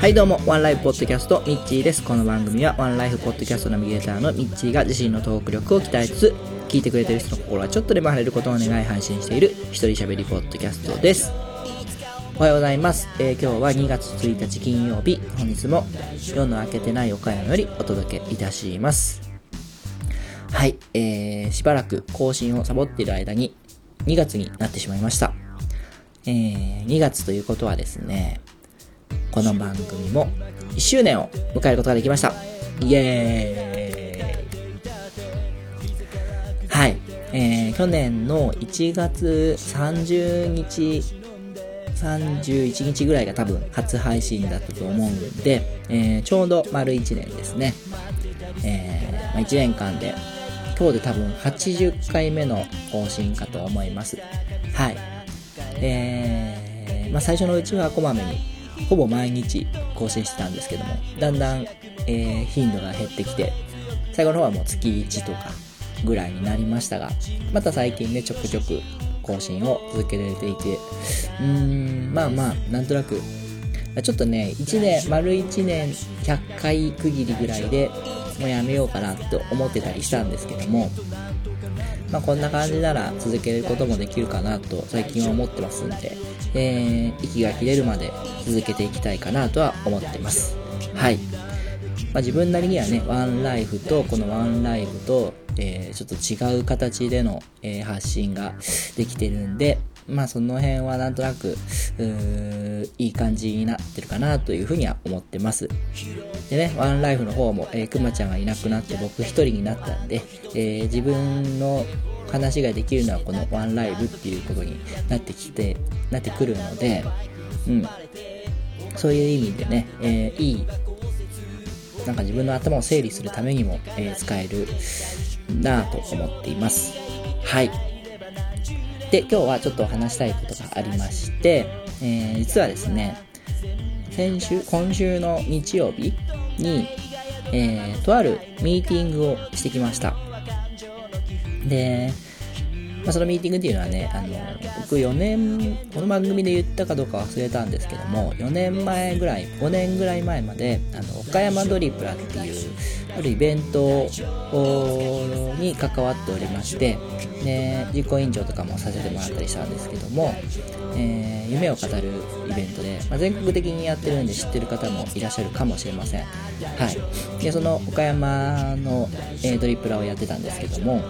はいどうも、ワンライフポッドキャスト、ミッチーです。この番組は、ワンライフポッドキャストナビゲーターのミッチーが自身のトーク力を鍛えつつ、聞いてくれてる人の心はちょっとでも晴れることを願い配信している、一人喋りポッドキャストです。おはようございます。えー、今日は2月1日金曜日、本日も夜の明けてない岡山よりお届けいたします。はい、えー、しばらく更新をサボっている間に2月になってしまいました。えー、2月ということはですね、この番組も1周年を迎えることができました。イエーイはい、えー、去年の1月30日、31日ぐらいが多分初配信だったと思うんで、えー、ちょうど丸1年ですね。えー、ま、1年間で今日で多分80回目の更新かと思います。はい。えー、まあ、最初のうちはこまめに、ほぼ毎日更新してたんですけども、だんだん、えー、頻度が減ってきて、最後の方はもう月1とかぐらいになりましたが、また最近ね、ちょくちょく更新を続けられていて、うーん、まあまあ、なんとなく、ちょっとね、1年、丸1年100回区切りぐらいで、もうやめようかなと思ってたりしたんですけども、まあ、こんな感じなら続けることもできるかなと最近は思ってますんで、えー、息が切れるまで続けていきたいかなとは思ってます。はい。まあ、自分なりにはね、ワンライフと、このワンライフと、えー、ちょっと違う形での、えー、発信ができてるんで、まあその辺はなんとなく、いい感じになってるかなというふうには思ってます。でね、ワンライフの方も、えー、くまちゃんがいなくなって僕一人になったんで、えー、自分の話ができるのはこのワンライブっていうことになってきて、なってくるので、うん。そういう意味でね、えー、いい、なんか自分の頭を整理するためにも、えー、使えるなぁと思っています。はい。で、今日はちょっと話したいことがありまして、えー、実はですね、先週、今週の日曜日に、えー、とあるミーティングをしてきました。で、まあ、そのミーティングっていうのはね、あの、僕4年、この番組で言ったかどうか忘れたんですけども、4年前ぐらい、5年ぐらい前まで、あの、岡山ドリプラっていう、あるイベントに関わっておりまして、で、実行委員長とかもさせてもらったりしたんですけども、えー、夢を語るイベントで、まあ、全国的にやってるんで知ってる方もいらっしゃるかもしれません。はい。で、その岡山の、えー、ドリプラをやってたんですけども、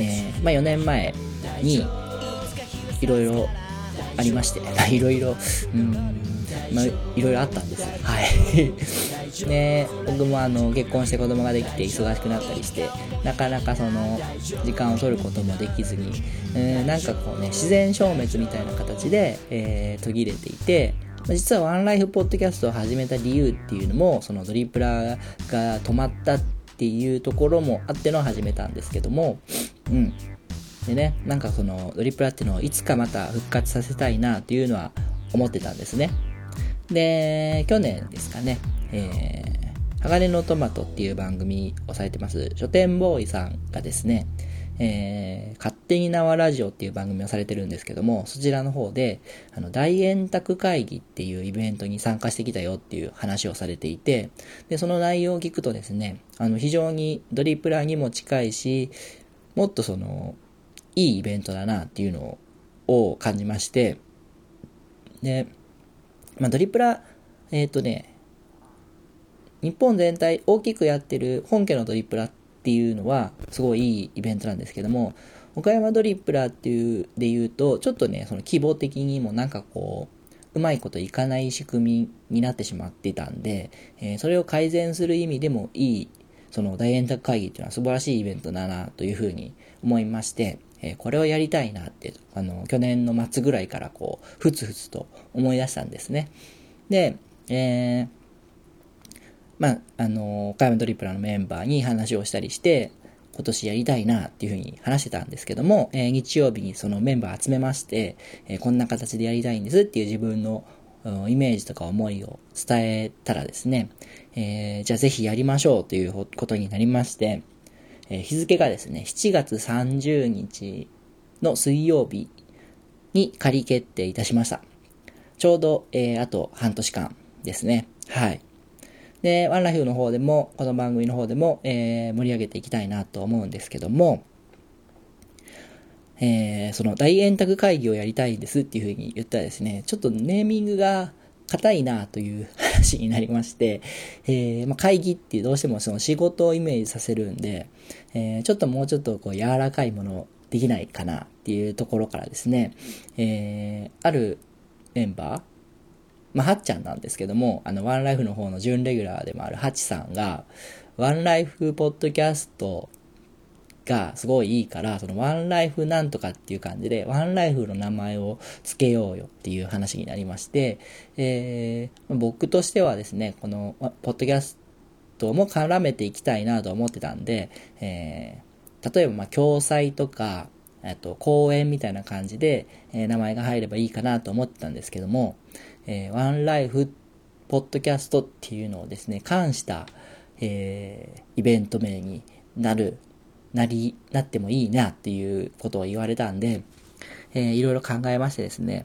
えー、まあ、4年前にいろいろありまして、いろいろ、うん、まあ、いろいろあったんですよ。はい。で、僕もあの、結婚して子供ができて忙しくなったりして、なかなかその、時間を取ることもできずに、えー、なんかこうね、自然消滅みたいな形で、えー、途切れていて、実はワンライフポッドキャストを始めた理由っていうのも、そのドリプラが止まったっていうところもあっての始めたんですけども、うん。でね、なんかそのドリプラっていうのをいつかまた復活させたいなっていうのは思ってたんですね。で、去年ですかね、えー、鋼のトマトっていう番組をされてます、書店ボーイさんがですね、えー、勝手に縄ラジオっていう番組をされてるんですけども、そちらの方で、あの、大円卓会議っていうイベントに参加してきたよっていう話をされていて、で、その内容を聞くとですね、あの、非常にドリプラにも近いし、もっとその、いいイベントだなっていうのを感じまして、で、まあ、ドリプラ、えっ、ー、とね、日本全体大きくやってる本家のドリプラっていうのはすごいいいイベントなんですけども、岡山ドリプラっていうで言うと、ちょっとね、その規模的にもなんかこう、うまいこといかない仕組みになってしまってたんで、えー、それを改善する意味でもいい、その大円卓会議っていうのは素晴らしいイベントだなというふうに思いまして、え、これをやりたいなって、あの、去年の末ぐらいからこう、ふつふつと思い出したんですね。で、えー、まあ、あの、岡山ドリプラのメンバーに話をしたりして、今年やりたいなっていうふうに話してたんですけども、えー、日曜日にそのメンバー集めまして、えー、こんな形でやりたいんですっていう自分のイメージとか思いを伝えたらですね、えー、じゃあぜひやりましょうということになりまして、えー、日付がですね、7月30日の水曜日に仮決定いたしました。ちょうど、えー、あと半年間ですね。はい。で、ワンライフの方でも、この番組の方でも、えー、盛り上げていきたいなと思うんですけども、えー、その大円卓会議をやりたいんですっていうふうに言ったらですね、ちょっとネーミングが硬いなという話になりまして、えー、まあ、会議ってどうしてもその仕事をイメージさせるんで、えー、ちょっともうちょっとこう柔らかいものできないかなっていうところからですね、え、あるメンバー、まあ、はっちゃんなんですけども、あの、ワンライフの方の準レギュラーでもあるハチさんが、ワンライフポッドキャストがすごいいいから、そのワンライフなんとかっていう感じで、ワンライフの名前を付けようよっていう話になりまして、えー、僕としてはですね、このポッドキャストも絡めていきたいなと思ってたんで、えー、例えばまあ共催とか、えっと、公演みたいな感じで、えー、名前が入ればいいかなと思ってたんですけども、えー、ワンライフポッドキャストっていうのをですね、関した、えー、イベント名になる、なり、なってもいいなっていうことを言われたんで、えー、いろいろ考えましてですね。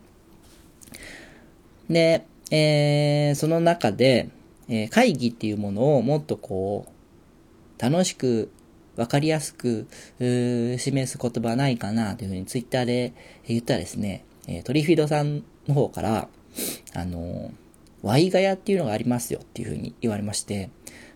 で、えー、その中で、えー、会議っていうものをもっとこう、楽しく、わかりやすく、示す言葉ないかなというふうにツイッターで言ったらですね、えー、トリフィードさんの方から、あの、ワイガヤっていうのがありますよっていうふうに言われまして、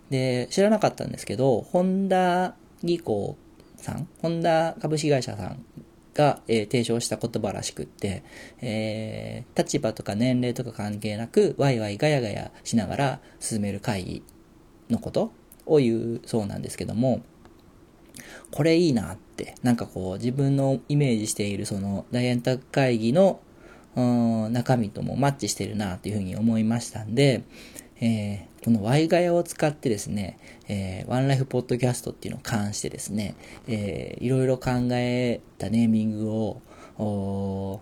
で、知らなかったんですけど、ホンダ技工さん、ホンダ株式会社さんが、えー、提唱した言葉らしくって、えー、立場とか年齢とか関係なく、ワイワイガヤガヤしながら進める会議のことを言うそうなんですけども、これいいなって、なんかこう自分のイメージしているその大円卓会議の中身ともマッチしてるなというふうに思いましたんで、えー、このワイガヤを使ってですね、えー、ワンライフポッドキャストっていうのを関してですね、えー、いろいろ考えたネーミングを、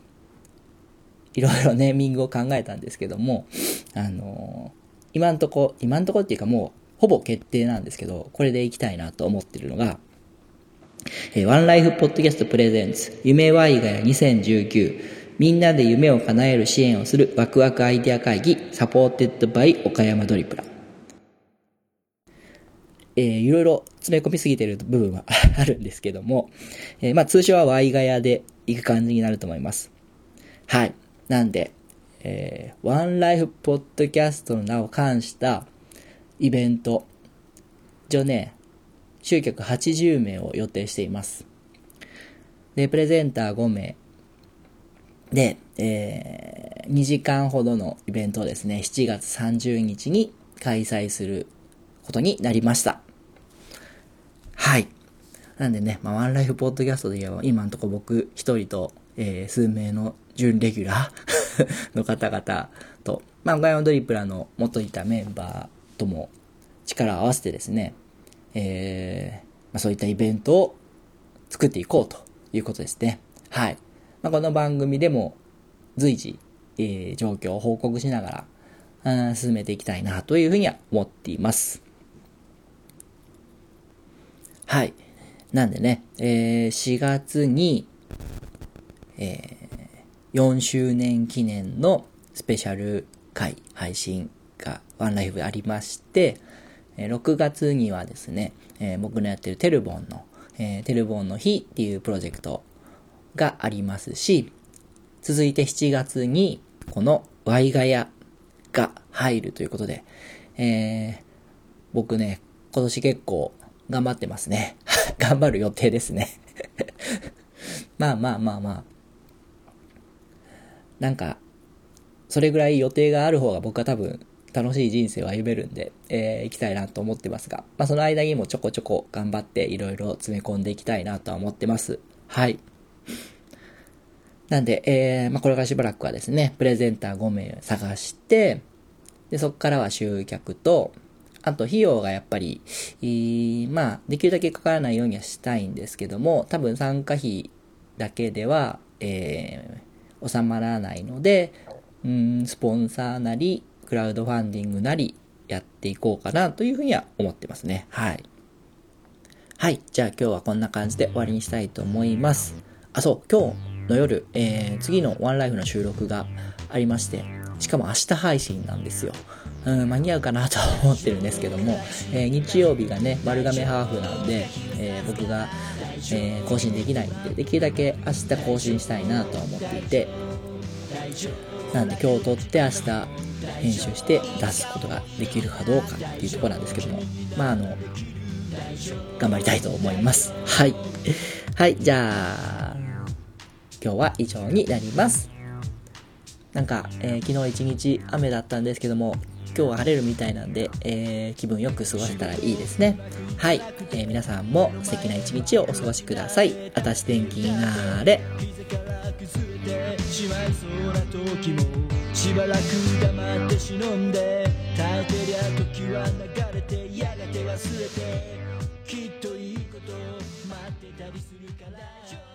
いろいろ ネーミングを考えたんですけども、あのー、今んとこ、今んとこっていうかもう、ほぼ決定なんですけど、これでいきたいなと思ってるのが、えー、 One Life Podcast presents、夢ワイガヤ2019、みんなで夢を叶える支援をするワクワクアイデア会議 supported by 岡山ドリプラ。えー、いろいろ詰め込みすぎてる部分はあるんですけども、えー、まあ通称はワイガヤで行く感じになると思います。はい。なんで、えー、ワンライフポッドキャストの名を冠したイベント、一応ね、集客80名を予定しています。で、プレゼンター5名、で、えー、2時間ほどのイベントをですね、7月30日に開催することになりました。はい。なんでね、まあ、ワンライフポッドキャストで言えば、今んとこ僕一人と、えー、数名の準レギュラー の方々と、まあ、ガイオンドリプラの元いたメンバーとも力を合わせてですね、えー、まあ、そういったイベントを作っていこうということですね。はい。まあ、この番組でも随時、えー、状況を報告しながら、うん、進めていきたいなというふうには思っています。はい。なんでね、えー、4月に、えー、4周年記念のスペシャル回配信がワンライフありまして、6月にはですね、えー、僕のやってるテルボンの、えー、テルボンの日っていうプロジェクトがありますし、続いて7月にこのワイガヤが入るということで、えー、僕ね、今年結構頑張ってますね。頑張る予定ですね まあまあまあまあ。なんか、それぐらい予定がある方が僕は多分楽しい人生を歩めるんで、えー、行きたいなと思ってますが、まあその間にもちょこちょこ頑張っていろいろ詰め込んでいきたいなとは思ってます。はい。なんで、えー、まあ、これからしばらくはですね、プレゼンター5名探して、で、そこからは集客と、あと費用がやっぱり、まあ、できるだけかからないようにはしたいんですけども、多分参加費だけでは、えー、収まらないので、うん、スポンサーなり、クラウドファンディングなり、やっていこうかなというふうには思ってますね。はい。はい。じゃあ今日はこんな感じで終わりにしたいと思います。あ、そう、今日の夜、えー、次のワンライフの収録がありまして、しかも明日配信なんですよ。うん、間に合うかなと思ってるんですけども、えー、日曜日がね、丸亀ハーフなんで、えー、僕が、えー、更新できないんで、できるだけ明日更新したいなと思っていて、なんで今日撮って明日編集して出すことができるかどうかっていうところなんですけども、まああの、頑張りたいと思います。はい。はい、じゃあ、今日は以上になります。なんか、えー、昨日一日雨だったんですけども、今日は晴れるみたいなんで、えー、気分よく過ごせたらいいですね。はい、えー、皆さんも素敵な一日をお過ごしください。あたし天気になれ。しばらく黙って忍んで耐えてりゃ時は流れてやがて忘れてきっといいこと待ってたりするから。